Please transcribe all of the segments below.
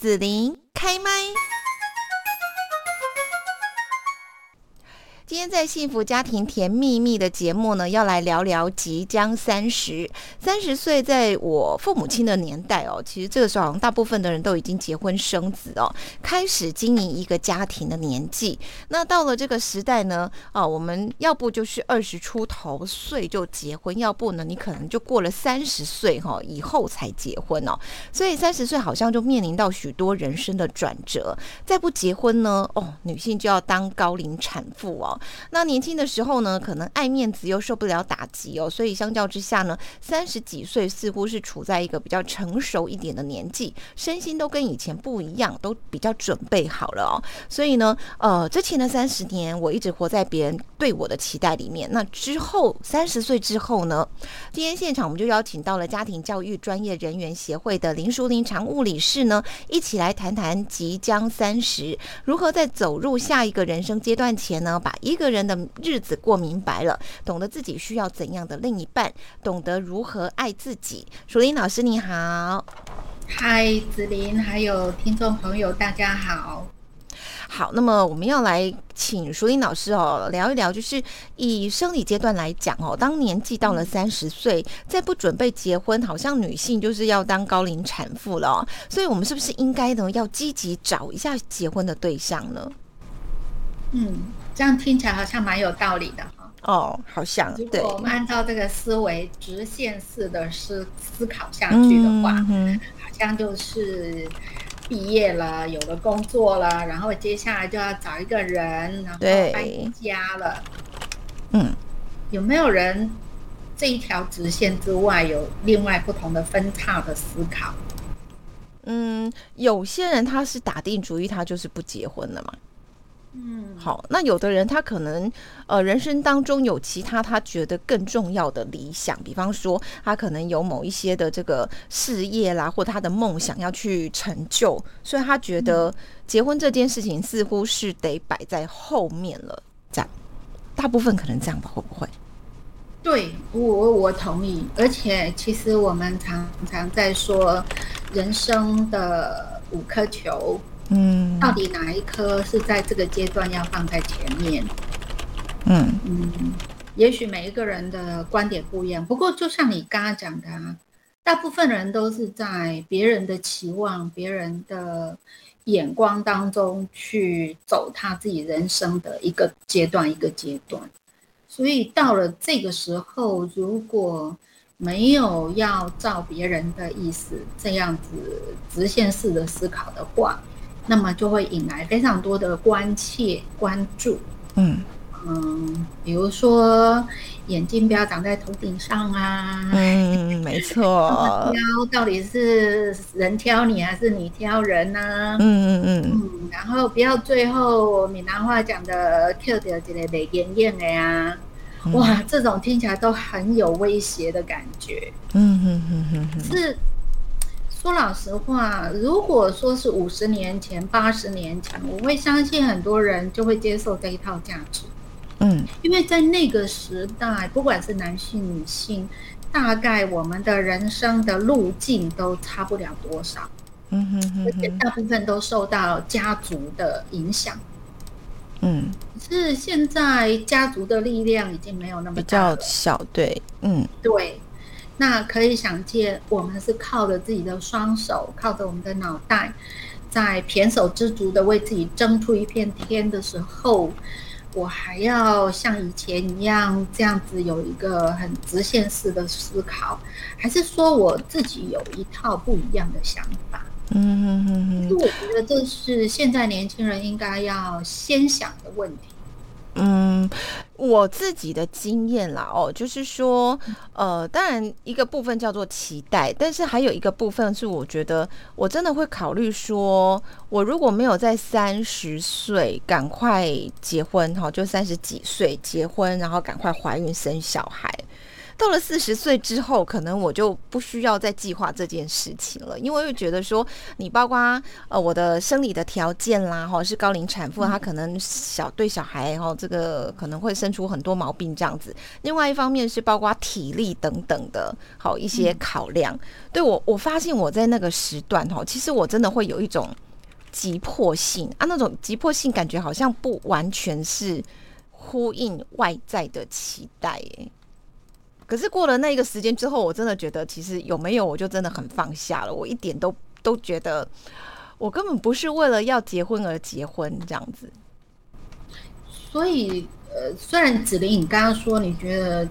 子琳开麦。今天在幸福家庭甜蜜蜜的节目呢，要来聊聊即将三十。三十岁，在我父母亲的年代哦，其实这个时候好像大部分的人都已经结婚生子哦，开始经营一个家庭的年纪。那到了这个时代呢，啊，我们要不就是二十出头岁就结婚，要不呢，你可能就过了三十岁哈以后才结婚哦。所以三十岁好像就面临到许多人生的转折。再不结婚呢，哦，女性就要当高龄产妇哦。那年轻的时候呢，可能爱面子又受不了打击哦，所以相较之下呢，三十几岁似乎是处在一个比较成熟一点的年纪，身心都跟以前不一样，都比较准备好了哦。所以呢，呃，之前的三十年，我一直活在别人对我的期待里面。那之后三十岁之后呢，今天现场我们就邀请到了家庭教育专业人员协会的林淑玲常务理事呢，一起来谈谈即将三十如何在走入下一个人生阶段前呢，把个人的日子过明白了，懂得自己需要怎样的另一半，懂得如何爱自己。淑玲老师你好，嗨，子琳，还有听众朋友，大家好。好，那么我们要来请淑玲老师哦，聊一聊，就是以生理阶段来讲哦，当年纪到了三十岁，再不准备结婚，好像女性就是要当高龄产妇了。所以，我们是不是应该呢，要积极找一下结婚的对象呢？嗯。这样听起来好像蛮有道理的哈。哦，好像。如果我们按照这个思维直线式的思思考下去的话，嗯好像就是毕业了，有了工作了，然后接下来就要找一个人，然后搬家了。嗯，有没有人这一条直线之外有另外不同的分叉的思考？嗯，有些人他是打定主意，他就是不结婚了嘛。嗯，好，那有的人他可能呃人生当中有其他他觉得更重要的理想，比方说他可能有某一些的这个事业啦，或他的梦想要去成就，所以他觉得结婚这件事情似乎是得摆在后面了。这样，大部分可能这样吧，会不会？对我我同意，而且其实我们常常在说人生的五颗球。嗯，到底哪一颗是在这个阶段要放在前面？嗯嗯，也许每一个人的观点不一样。不过，就像你刚刚讲的，啊，大部分人都是在别人的期望、别人的眼光当中去走他自己人生的一个阶段一个阶段。所以到了这个时候，如果没有要照别人的意思这样子直线式的思考的话，那么就会引来非常多的关切、关注。嗯嗯，比如说眼睛不要长在头顶上啊。嗯，没错。挑到底是人挑你还是你挑人呢？嗯嗯嗯。嗯，然后不要最后闽南话讲的 Q 掉这个雷艳艳的呀。哇，这种听起来都很有威胁的感觉。嗯哼哼哼哼，是。说老实话，如果说是五十年前、八十年前，我会相信很多人就会接受这一套价值。嗯，因为在那个时代，不管是男性、女性，大概我们的人生的路径都差不了多少。嗯哼哼，而且大部分都受到家族的影响。嗯，是现在家族的力量已经没有那么比较小，对，嗯，对。那可以想见，我们是靠着自己的双手，靠着我们的脑袋，在胼手知足的为自己争出一片天的时候，我还要像以前一样这样子有一个很直线式的思考，还是说我自己有一套不一样的想法？嗯嗯嗯嗯，我觉得这是现在年轻人应该要先想的问题。嗯，我自己的经验啦，哦，就是说，呃，当然一个部分叫做期待，但是还有一个部分是，我觉得我真的会考虑说，我如果没有在三十岁赶快结婚，哈，就三十几岁结婚，然后赶快怀孕生小孩。到了四十岁之后，可能我就不需要再计划这件事情了，因为会觉得说，你包括呃我的生理的条件啦，哈，是高龄产妇，她可能小对小孩哈，这个可能会生出很多毛病这样子。另外一方面是包括体力等等的，好一些考量。对我，我发现我在那个时段哈，其实我真的会有一种急迫性啊，那种急迫性感觉好像不完全是呼应外在的期待，哎。可是过了那个时间之后，我真的觉得其实有没有，我就真的很放下了。我一点都都觉得，我根本不是为了要结婚而结婚这样子。所以，呃，虽然子琳，你刚刚说你觉得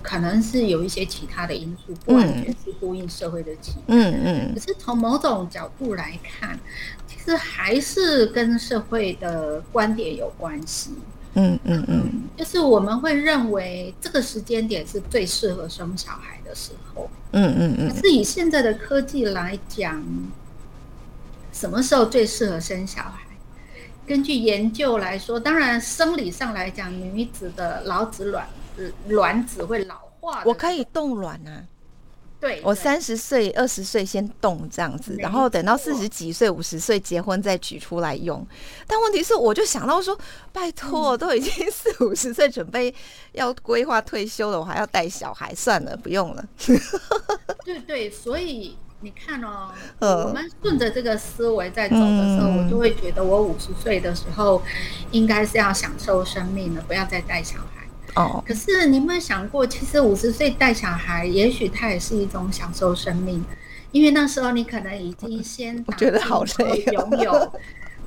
可能是有一些其他的因素，不完全是呼应社会的期待，嗯嗯。可是从某种角度来看，其实还是跟社会的观点有关系。嗯嗯嗯，就是我们会认为这个时间点是最适合生小孩的时候。嗯嗯嗯。可是以现在的科技来讲，什么时候最适合生小孩？根据研究来说，当然生理上来讲，女子的老子卵卵子会老化。我可以冻卵啊。对，我三十岁、二十岁先动这样子，然后等到四十几岁、五十岁结婚再取出来用。但问题是，我就想到说，拜托，都已经四五十岁，准备要规划退休了，我还要带小孩，算了，不用了。对对，所以你看哦，我们顺着这个思维在走的时候，我就会觉得，我五十岁的时候应该是要享受生命了，不要再带小孩。哦，可是你有没有想过，其实五十岁带小孩，也许他也是一种享受生命，因为那时候你可能已经先我觉得好累，拥有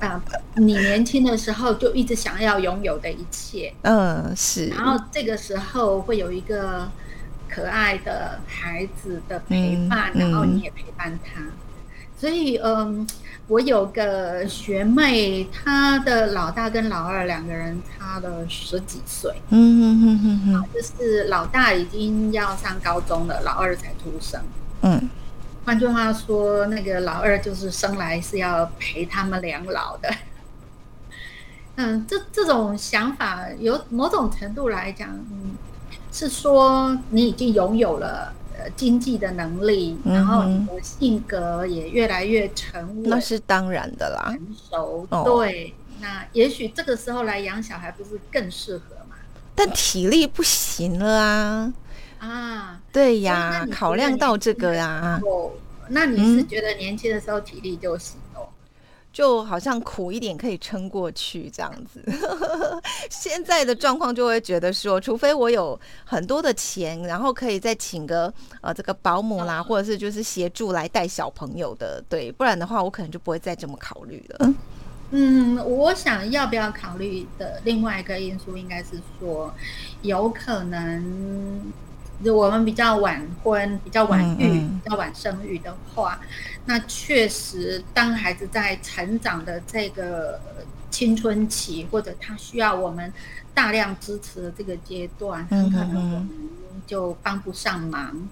啊，你年轻的时候就一直想要拥有的一切，嗯，是。然后这个时候会有一个可爱的孩子的陪伴，然后你也陪伴他，所以嗯。我有个学妹，她的老大跟老二两个人差了十几岁。嗯嗯嗯嗯嗯，就是老大已经要上高中了，老二才出生。嗯，换句话说，那个老二就是生来是要陪他们两老的。嗯，这这种想法有某种程度来讲，嗯，是说你已经拥有了。经济的能力，然后你的性格也越来越成熟，那是当然的啦。成熟，对，那也许这个时候来养小孩不是更适合吗？但体力不行了啊！啊，对呀，考量到这个啊。哦，那你是觉得年轻的时候体力就行？就好像苦一点可以撑过去这样子，现在的状况就会觉得说，除非我有很多的钱，然后可以再请个呃这个保姆啦，或者是就是协助来带小朋友的，对，不然的话我可能就不会再这么考虑了。嗯，我想要不要考虑的另外一个因素，应该是说有可能。我们比较晚婚、比较晚育、比较晚生育的话，那确实，当孩子在成长的这个青春期，或者他需要我们大量支持的这个阶段，很可能我们就帮不上忙。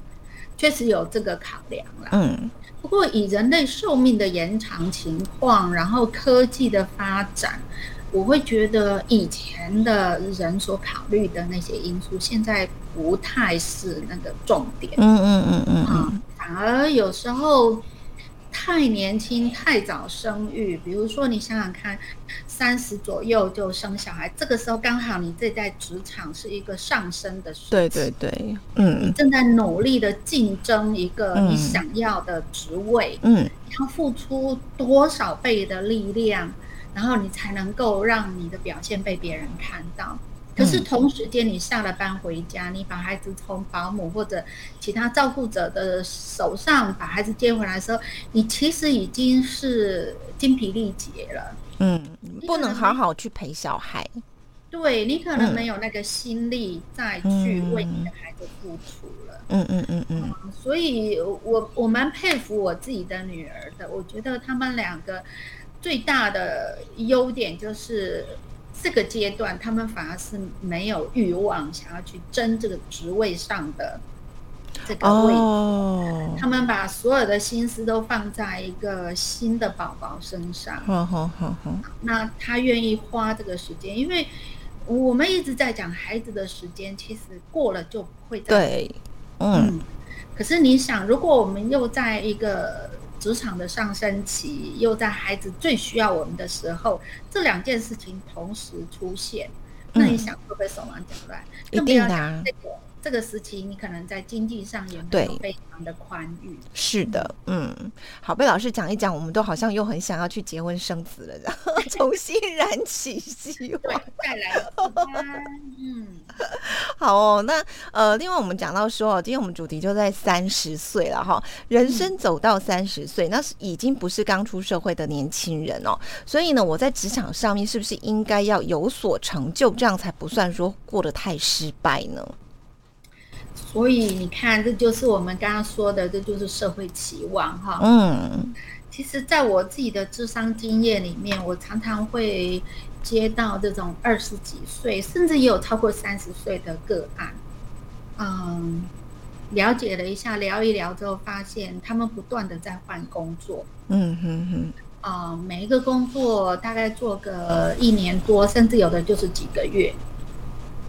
确实有这个考量了。嗯，不过以人类寿命的延长情况，然后科技的发展。我会觉得以前的人所考虑的那些因素，现在不太是那个重点。嗯嗯嗯嗯啊，反而有时候太年轻、太早生育，比如说你想想看，三十左右就生小孩，这个时候刚好你这在职场是一个上升的时期。对对对，嗯，你正在努力的竞争一个你想要的职位，嗯，要付出多少倍的力量？然后你才能够让你的表现被别人看到。可是同时间，你下了班回家，你把孩子从保姆或者其他照顾者的手上把孩子接回来的时候，你其实已经是精疲力竭了。嗯，不能好好去陪小孩。对你可能没有那个心力再去为你的孩子付出了。嗯嗯嗯嗯。所以我我蛮佩服我自己的女儿的，我觉得他们两个。最大的优点就是这个阶段，他们反而是没有欲望想要去争这个职位上的这个位置。他们把所有的心思都放在一个新的宝宝身上。好好好好。那他愿意花这个时间，因为我们一直在讲孩子的时间，其实过了就不会再对，嗯。可是你想，如果我们又在一个职场的上升期，又在孩子最需要我们的时候，这两件事情同时出现，那你想会不会手忙脚乱？一定的。这个时期，你可能在经济上也没有非常的宽裕。是的，嗯，好，被老师讲一讲，我们都好像又很想要去结婚生子了，然后 重新燃起希望，再来。嗯，好哦。那呃，另外我们讲到说，今天我们主题就在三十岁了哈，人生走到三十岁，那是已经不是刚出社会的年轻人哦。所以呢，我在职场上面是不是应该要有所成就，这样才不算说过得太失败呢？所以你看，这就是我们刚刚说的，这就是社会期望哈。嗯，其实，在我自己的智商经验里面，我常常会接到这种二十几岁，甚至也有超过三十岁的个案。嗯，了解了一下，聊一聊之后，发现他们不断的在换工作。嗯哼哼。啊，每一个工作大概做个一年多，甚至有的就是几个月，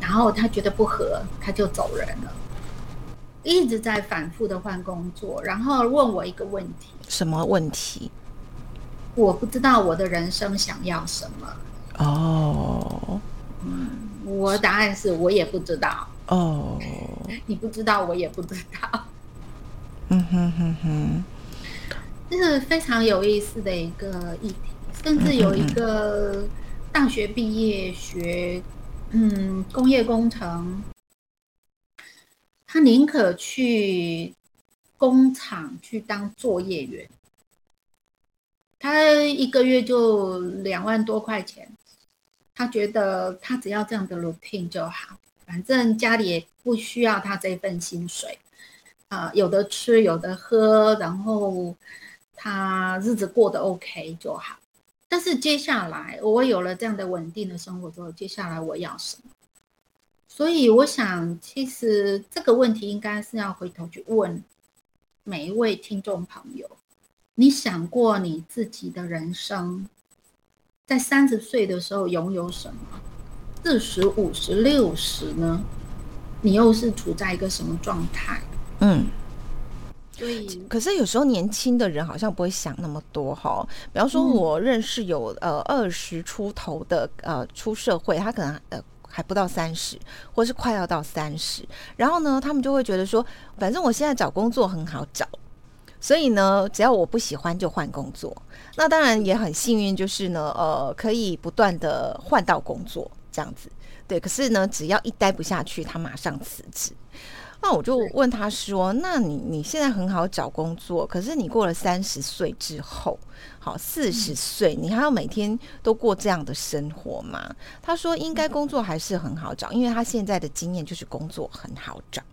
然后他觉得不合，他就走人了。一直在反复的换工作，然后问我一个问题：什么问题？我不知道我的人生想要什么。哦，嗯，我答案是我也不知道。哦，你不知道，我也不知道。嗯哼哼哼，这是非常有意思的一个议题，甚至有一个大学毕业学，嗯，工业工程。他宁可去工厂去当作业员，他一个月就两万多块钱，他觉得他只要这样的 routine 就好，反正家里也不需要他这份薪水，啊，有的吃有的喝，然后他日子过得 OK 就好。但是接下来我有了这样的稳定的生活之后，接下来我要什么？所以我想，其实这个问题应该是要回头去问每一位听众朋友：你想过你自己的人生在三十岁的时候拥有什么？四十五十六十呢？你又是处在一个什么状态？嗯，所以，可是有时候年轻的人好像不会想那么多哈。比方说，我认识有呃二十出头的呃出社会，他可能呃。还不到三十，或是快要到三十，然后呢，他们就会觉得说，反正我现在找工作很好找，所以呢，只要我不喜欢就换工作。那当然也很幸运，就是呢，呃，可以不断的换到工作这样子。对，可是呢，只要一待不下去，他马上辞职。那我就问他说：“那你你现在很好找工作，可是你过了三十岁之后，好四十岁，你还要每天都过这样的生活吗？”他说：“应该工作还是很好找，因为他现在的经验就是工作很好找。”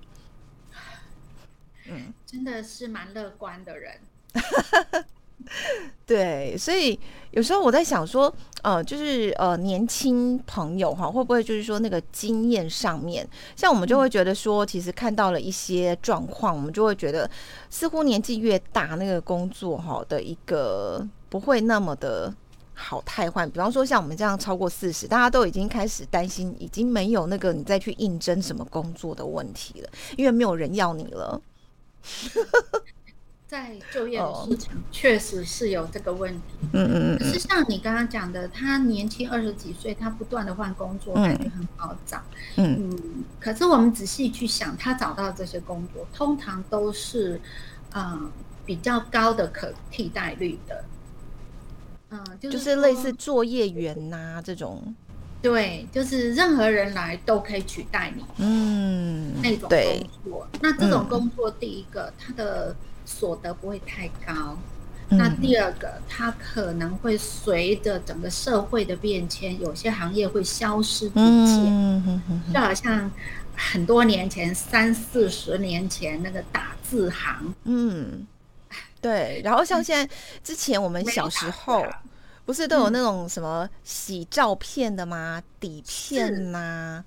嗯，真的是蛮乐观的人。对，所以有时候我在想说，呃，就是呃，年轻朋友哈，会不会就是说那个经验上面，像我们就会觉得说，其实看到了一些状况，我们就会觉得似乎年纪越大，那个工作哈的一个不会那么的好太换。比方说像我们这样超过四十，大家都已经开始担心，已经没有那个你再去应征什么工作的问题了，因为没有人要你了。在就业的市场确实是有这个问题，嗯嗯嗯。可是像你刚刚讲的，他年轻二十几岁，他不断的换工作，感觉很好找，嗯。嗯。可是我们仔细去想，他找到这些工作，通常都是嗯比较高的可替代率的，嗯，就是类似作业员呐这种，对，就是任何人来都可以取代你，嗯，那种工作。那这种工作，第一个，它的所得不会太高，那第二个，它可能会随着整个社会的变迁，有些行业会消失不见，嗯就好像很多年前，三四十年前那个打字行，嗯，对，然后像现在之前我们小时候，不是都有那种什么洗照片的吗？底片呐，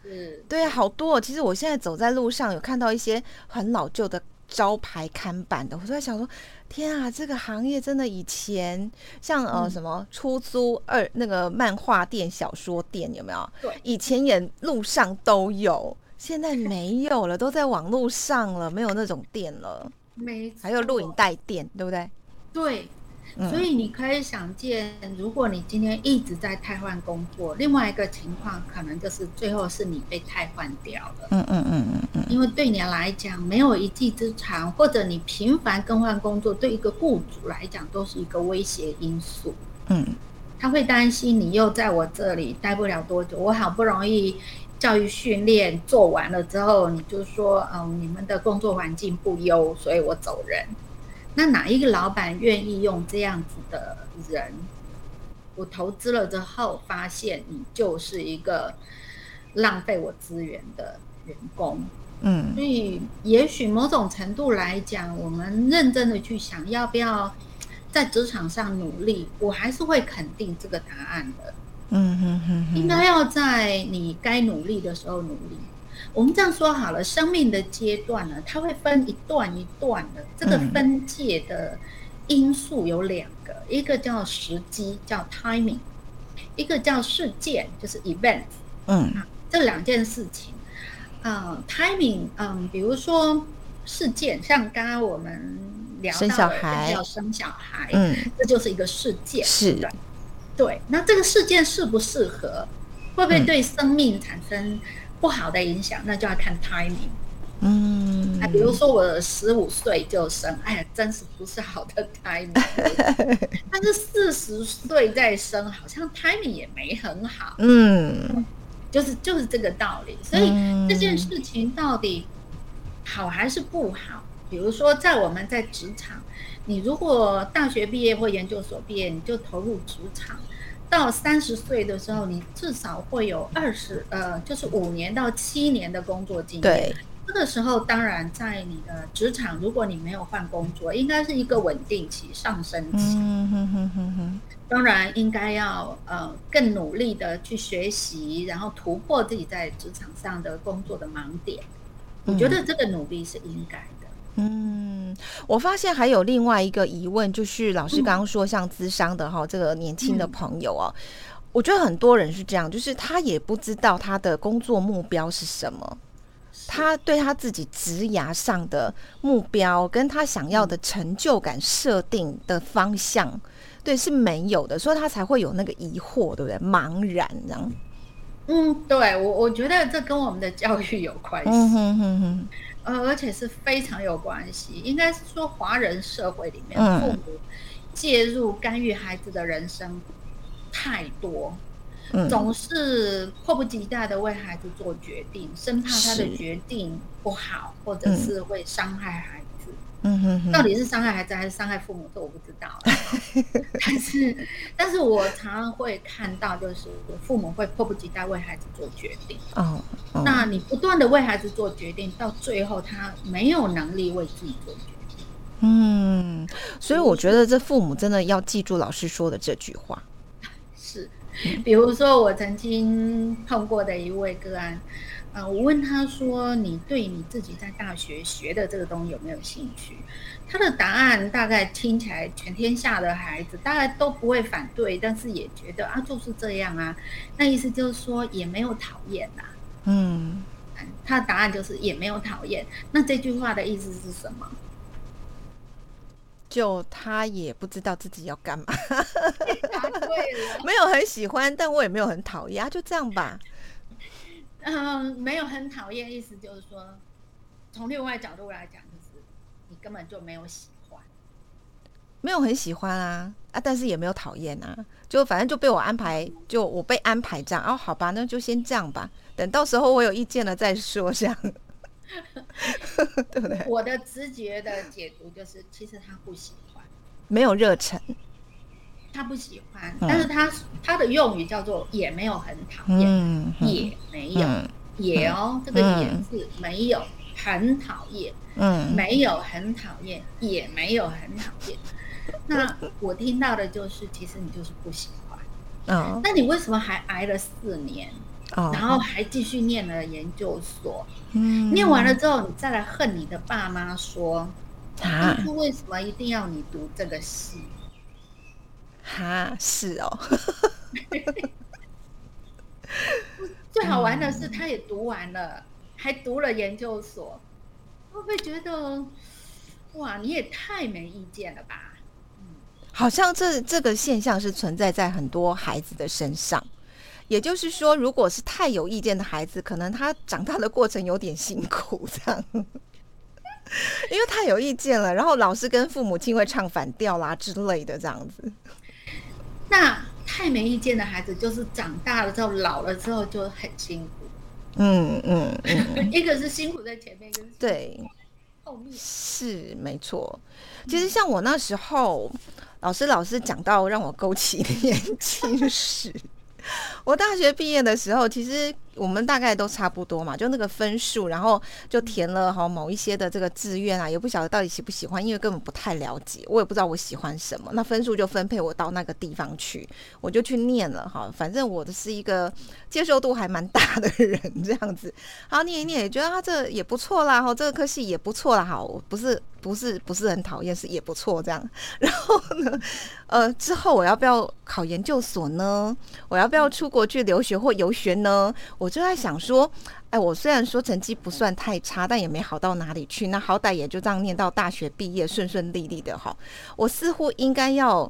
对，好多。其实我现在走在路上，有看到一些很老旧的。招牌看板的。我就在想说，天啊，这个行业真的以前像呃什么出租二那个漫画店、小说店有没有？对，以前也路上都有，现在没有了，都在网络上了，没有那种店了。没，还有录影带店，对不对？对。所以你可以想见，如果你今天一直在汰换工作，另外一个情况可能就是最后是你被汰换掉了。嗯嗯嗯嗯嗯。因为对你来讲，没有一技之长，或者你频繁更换工作，对一个雇主来讲都是一个威胁因素。嗯。他会担心你又在我这里待不了多久，我好不容易教育训练做完了之后，你就说，嗯，你们的工作环境不优，所以我走人。那哪一个老板愿意用这样子的人？我投资了之后，发现你就是一个浪费我资源的员工。嗯，所以也许某种程度来讲，我们认真的去想要不要在职场上努力，我还是会肯定这个答案的。嗯哼哼，应该要在你该努力的时候努力。我们这样说好了，生命的阶段呢，它会分一段一段的。这个分界的因素有两个，一个叫时机，叫 timing；一个叫事件，就是 event。嗯，这两件事情，嗯，timing，嗯，比如说事件，像刚刚我们聊到的要生小孩，嗯，这就是一个事件，是，对。那这个事件适不适合，会不会对生命产生？不好的影响，那就要看 timing。嗯，啊，比如说我十五岁就生，哎呀，真是不是好的 timing。但是四十岁再生，好像 timing 也没很好。嗯，就是就是这个道理。所以这件事情到底好还是不好？比如说在我们在职场，你如果大学毕业或研究所毕业，你就投入职场。到三十岁的时候，你至少会有二十呃，就是五年到七年的工作经验。对，这个时候当然在你的职场，如果你没有换工作，应该是一个稳定期、上升期。嗯哼哼哼哼。当然应该要呃更努力的去学习，然后突破自己在职场上的工作的盲点。我觉得这个努力是应该。嗯，我发现还有另外一个疑问，就是老师刚刚说像资商的哈，这个年轻的朋友啊，我觉得很多人是这样，就是他也不知道他的工作目标是什么，他对他自己职涯上的目标跟他想要的成就感设定的方向，对是没有的，所以他才会有那个疑惑，对不对？茫然这样。嗯，对我我觉得这跟我们的教育有关系。嗯哼哼哼。呃，而且是非常有关系。应该是说，华人社会里面，父母介入干预孩子的人生太多，总是迫不及待的为孩子做决定，生怕他的决定不好，或者是会伤害孩子。嗯哼哼，到底是伤害孩子还是伤害父母，这我不知道。但是，但是我常常会看到，就是父母会迫不及待为孩子做决定。哦，那你不断的为孩子做决定，到最后他没有能力为自己做决定。嗯，所以我觉得这父母真的要记住老师说的这句话。是，比如说我曾经碰过的一位个案。啊，我问他说：“你对你自己在大学学的这个东西有没有兴趣？”他的答案大概听起来，全天下的孩子大概都不会反对，但是也觉得啊，就是这样啊。那意思就是说，也没有讨厌呐。嗯，他的答案就是也没有讨厌。那这句话的意思是什么？就他也不知道自己要干嘛。对了，没有很喜欢，但我也没有很讨厌，就这样吧。嗯，没有很讨厌，意思就是说，从另外角度来讲，就是你根本就没有喜欢，没有很喜欢啊啊，但是也没有讨厌啊，就反正就被我安排，就我被安排这样哦，好吧，那就先这样吧，等到时候我有意见了再说，这样，对不对？我的直觉的解读就是，其实他不喜欢，没有热忱。他不喜欢，但是他他的用语叫做也没有很讨厌，也没有。也哦，这个也是没有很讨厌，嗯，没有很讨厌，也没有很讨厌。那我听到的就是，其实你就是不喜欢，嗯，那你为什么还挨了四年？然后还继续念了研究所。嗯，念完了之后，你再来恨你的爸妈说，当初为什么一定要你读这个系？哈，是哦。最好玩的是，他也读完了，还读了研究所。会不会觉得，哇，你也太没意见了吧？好像这这个现象是存在在很多孩子的身上。也就是说，如果是太有意见的孩子，可能他长大的过程有点辛苦，这样，因为太有意见了，然后老师跟父母亲会唱反调啦之类的，这样子。那太没意见的孩子，就是长大了之后、老了之后就很辛苦。嗯嗯嗯，一个是辛苦在前面，一个是对后面是没错。其实像我那时候，老师老师讲到让我勾起年轻时。我大学毕业的时候，其实我们大概都差不多嘛，就那个分数，然后就填了哈某一些的这个志愿啊，也不晓得到底喜不喜欢，因为根本不太了解，我也不知道我喜欢什么。那分数就分配我到那个地方去，我就去念了哈。反正我的是一个接受度还蛮大的人，这样子，好念一念，也觉得他这也不错啦，哈，这个科系也不错啦，好，不是。不是不是很讨厌，是也不错这样。然后呢，呃，之后我要不要考研究所呢？我要不要出国去留学或游学呢？我就在想说，哎，我虽然说成绩不算太差，但也没好到哪里去。那好歹也就这样念到大学毕业，顺顺利利的哈。我似乎应该要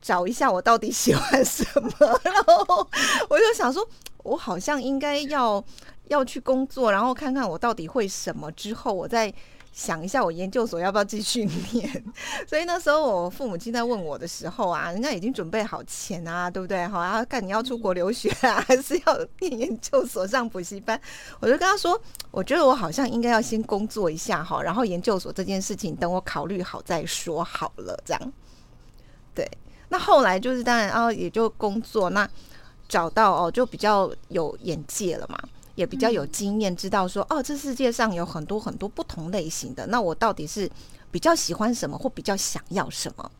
找一下我到底喜欢什么。然后我就想说，我好像应该要要去工作，然后看看我到底会什么，之后我再。想一下，我研究所要不要继续念？所以那时候我父母亲在问我的时候啊，人家已经准备好钱啊，对不对？好啊，看你要出国留学啊，还是要念研究所上补习班？我就跟他说，我觉得我好像应该要先工作一下哈，然后研究所这件事情等我考虑好再说好了，这样。对，那后来就是当然啊，也就工作，那找到哦，就比较有眼界了嘛。也比较有经验，知道说哦，这世界上有很多很多不同类型的，那我到底是比较喜欢什么，或比较想要什么？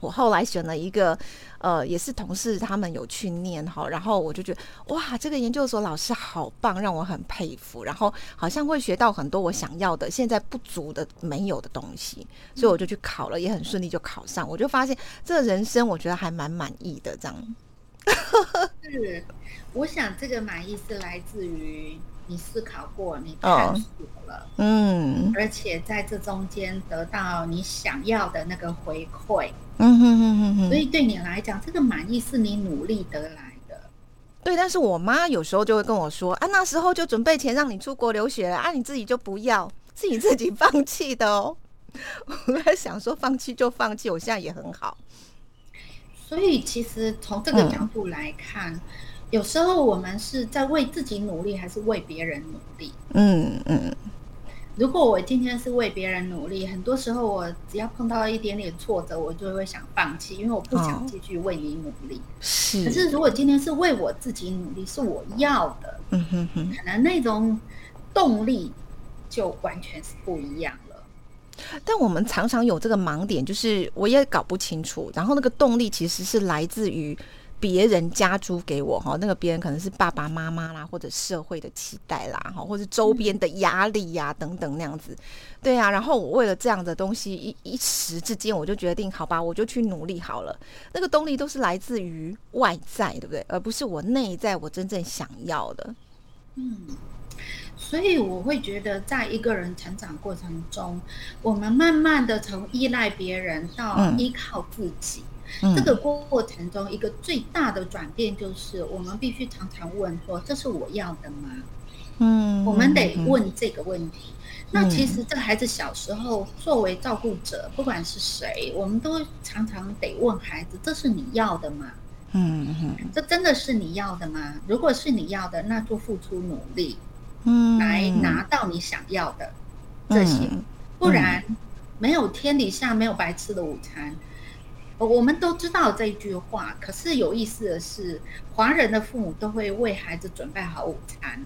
我后来选了一个，呃，也是同事他们有去念哈，然后我就觉得哇，这个研究所老师好棒，让我很佩服，然后好像会学到很多我想要的，现在不足的没有的东西，所以我就去考了，也很顺利就考上，我就发现这人生我觉得还蛮满意的这样。是，我想这个满意是来自于你思考过，你探索了，嗯，而且在这中间得到你想要的那个回馈，嗯哼哼哼哼，所以对你来讲，这个满意是你努力得来的。对，但是我妈有时候就会跟我说，啊，那时候就准备钱让你出国留学了，啊，你自己就不要，是你自己放弃的哦。我在想说，放弃就放弃，我现在也很好。所以，其实从这个角度来看，有时候我们是在为自己努力，还是为别人努力？嗯嗯。如果我今天是为别人努力，很多时候我只要碰到一点点挫折，我就会想放弃，因为我不想继续为你努力。是。可是，如果今天是为我自己努力，是我要的，嗯哼哼，可能那种动力就完全是不一样。但我们常常有这个盲点，就是我也搞不清楚。然后那个动力其实是来自于别人加租给我哈，那个别人可能是爸爸妈妈啦，或者社会的期待啦，哈，或者周边的压力呀等等那样子。对啊，然后我为了这样的东西一一时之间，我就决定好吧，我就去努力好了。那个动力都是来自于外在，对不对？而不是我内在我真正想要的。嗯。所以我会觉得，在一个人成长过程中，我们慢慢的从依赖别人到依靠自己，这个过程中，一个最大的转变就是，我们必须常常问说：“这是我要的吗？”嗯，我们得问这个问题。那其实这个孩子小时候作为照顾者，不管是谁，我们都常常得问孩子：“这是你要的吗？”嗯嗯，这真的是你要的吗？如果是你要的，那就付出努力。嗯，来拿到你想要的这些，不然没有天底下没有白吃的午餐。我们都知道这句话，可是有意思的是，华人的父母都会为孩子准备好午餐，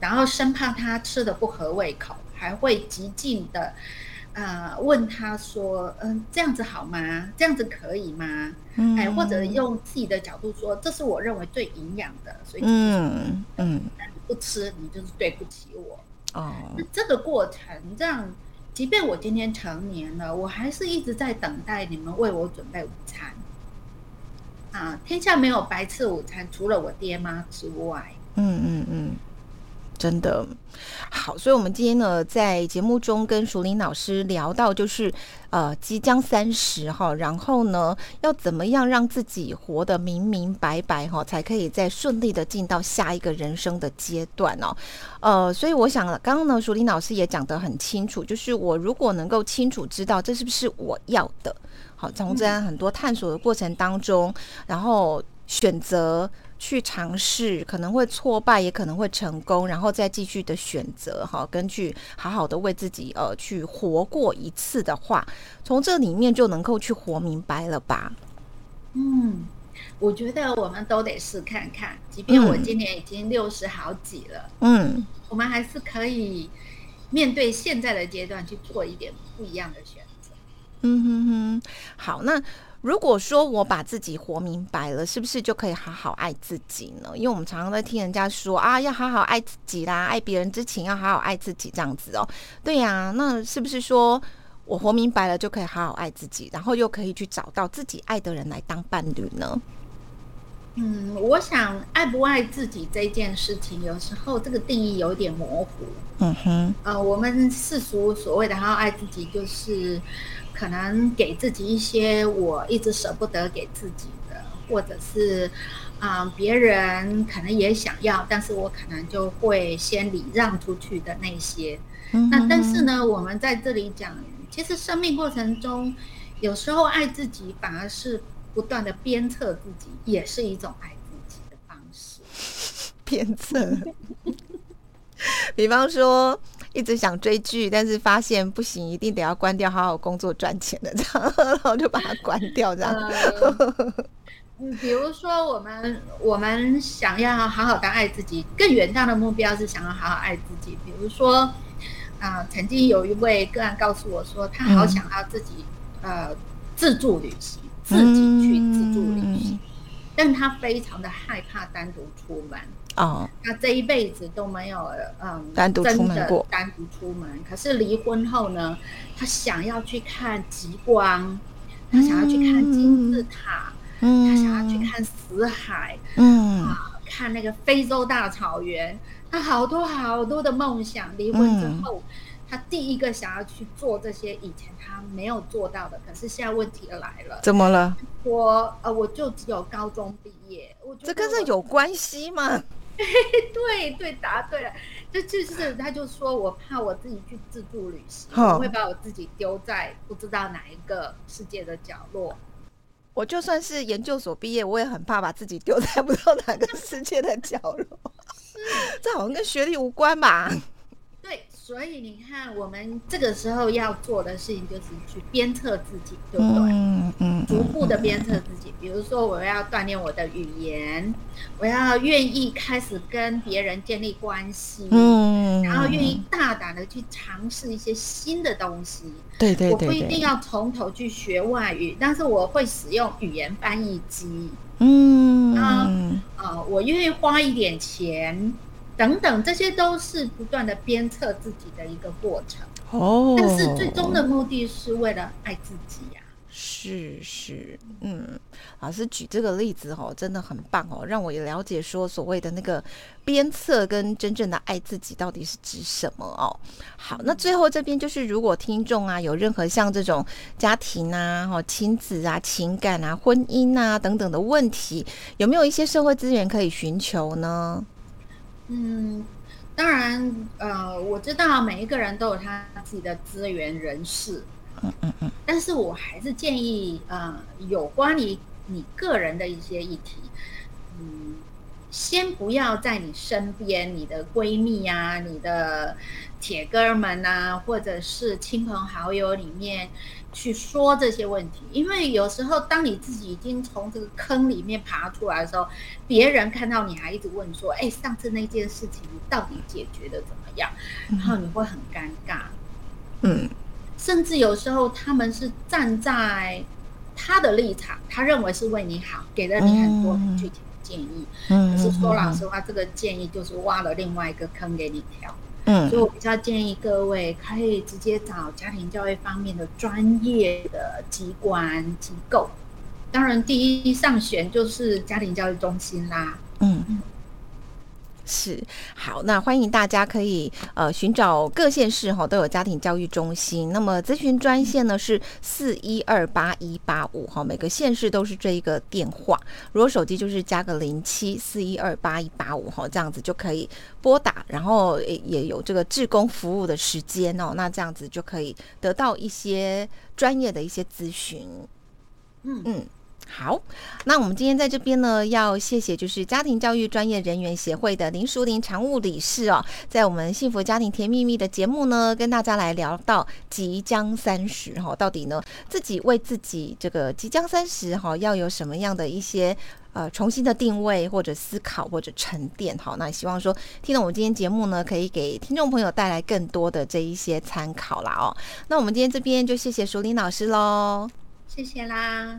然后生怕他吃的不合胃口，还会极尽的呃，问他说，嗯，这样子好吗？这样子可以吗？哎，或者用自己的角度说，这是我认为最营养的，所以嗯嗯，不吃你就是对不起我哦。那这个过程让，即便我今天成年了，我还是一直在等待你们为我准备午餐。啊，天下没有白吃午餐，除了我爹妈之外。嗯嗯嗯。真的好，所以，我们今天呢，在节目中跟淑玲老师聊到，就是呃，即将三十哈，然后呢，要怎么样让自己活得明明白白哈，才可以再顺利的进到下一个人生的阶段哦。呃，所以我想，刚刚呢，淑玲老师也讲得很清楚，就是我如果能够清楚知道这是不是我要的，好，从这样很多探索的过程当中，然后选择。去尝试，可能会挫败，也可能会成功，然后再继续的选择哈，根据好好的为自己呃去活过一次的话，从这里面就能够去活明白了吧？嗯，我觉得我们都得试看看，即便我今年已经六十好几了，嗯，我们还是可以面对现在的阶段去做一点不一样的选择。嗯哼哼，好，那。如果说我把自己活明白了，是不是就可以好好爱自己呢？因为我们常常在听人家说啊，要好好爱自己啦，爱别人之前要好好爱自己这样子哦。对呀，那是不是说我活明白了就可以好好爱自己，然后又可以去找到自己爱的人来当伴侣呢？嗯，我想爱不爱自己这件事情，有时候这个定义有点模糊。嗯哼，呃，我们世俗所谓的好好爱自己，就是。可能给自己一些我一直舍不得给自己的，或者是啊，别人可能也想要，但是我可能就会先礼让出去的那些。那但是呢，我们在这里讲，其实生命过程中，有时候爱自己反而是不断的鞭策自己，也是一种爱自己的方式。鞭策，比方说。一直想追剧，但是发现不行，一定得要关掉，好好工作赚钱的这样，然后就把它关掉这样。嗯，比如说我们我们想要好好的爱自己，更远大的目标是想要好好爱自己。比如说啊，曾经有一位个案告诉我说，他好想要自己呃自助旅行，自己去自助旅行，但他非常的害怕单独出门。哦，他这一辈子都没有嗯，单独出门过。单独出门，可是离婚后呢，他想要去看极光，他想要去看金字塔，嗯，他想要去看死海，嗯，啊，看那个非洲大草原，他好多好多的梦想。离婚之后，他第一个想要去做这些以前他没有做到的，可是现在问题来了，怎么了？我呃，我就只有高中毕业，我这跟这有关系吗？对对，答对了，这就是他就说我怕我自己去自助旅行，我会把我自己丢在不知道哪一个世界的角落。我就算是研究所毕业，我也很怕把自己丢在不知道哪个世界的角落。这好像跟学历无关吧？对。所以你看，我们这个时候要做的事情就是去鞭策自己，对不对？嗯嗯，逐步的鞭策自己。比如说，我要锻炼我的语言，我要愿意开始跟别人建立关系，嗯，然后愿意大胆的去尝试一些新的东西。对对对，我不一定要从头去学外语，但是我会使用语言翻译机。嗯啊啊，我愿意花一点钱。等等，这些都是不断的鞭策自己的一个过程哦。但是最终的目的是为了爱自己呀。是是，嗯，老师举这个例子哦，真的很棒哦，让我也了解说所谓的那个鞭策跟真正的爱自己到底是指什么哦。好，那最后这边就是，如果听众啊有任何像这种家庭啊、哈亲子啊、情感啊、婚姻啊等等的问题，有没有一些社会资源可以寻求呢？嗯，当然，呃，我知道每一个人都有他自己的资源人士，嗯嗯嗯，但是我还是建议，呃，有关于你个人的一些议题，嗯，先不要在你身边，你的闺蜜啊，你的铁哥们啊，或者是亲朋好友里面。去说这些问题，因为有时候当你自己已经从这个坑里面爬出来的时候，别人看到你还一直问说：“哎，上次那件事情你到底解决的怎么样？”然后你会很尴尬。嗯，甚至有时候他们是站在他的立场，他认为是为你好，给了你很多很具体的建议。嗯，可是说老实话，这个建议就是挖了另外一个坑给你跳。嗯，所以我比较建议各位可以直接找家庭教育方面的专业的机关机构。当然，第一上选就是家庭教育中心啦。嗯嗯。是。好，那欢迎大家可以呃寻找各县市哈都有家庭教育中心，那么咨询专线呢是四一二八一八五哈，每个县市都是这一个电话，如果手机就是加个零七四一二八一八五哈，这样子就可以拨打，然后也有这个志工服务的时间哦，那这样子就可以得到一些专业的一些咨询，嗯。嗯。好，那我们今天在这边呢，要谢谢就是家庭教育专业人员协会的林淑玲常务理事哦，在我们幸福家庭甜蜜蜜的节目呢，跟大家来聊到即将三十哈，到底呢自己为自己这个即将三十哈，要有什么样的一些呃重新的定位或者思考或者沉淀好，那希望说听了我们今天节目呢，可以给听众朋友带来更多的这一些参考啦哦。那我们今天这边就谢谢淑玲老师喽，谢谢啦。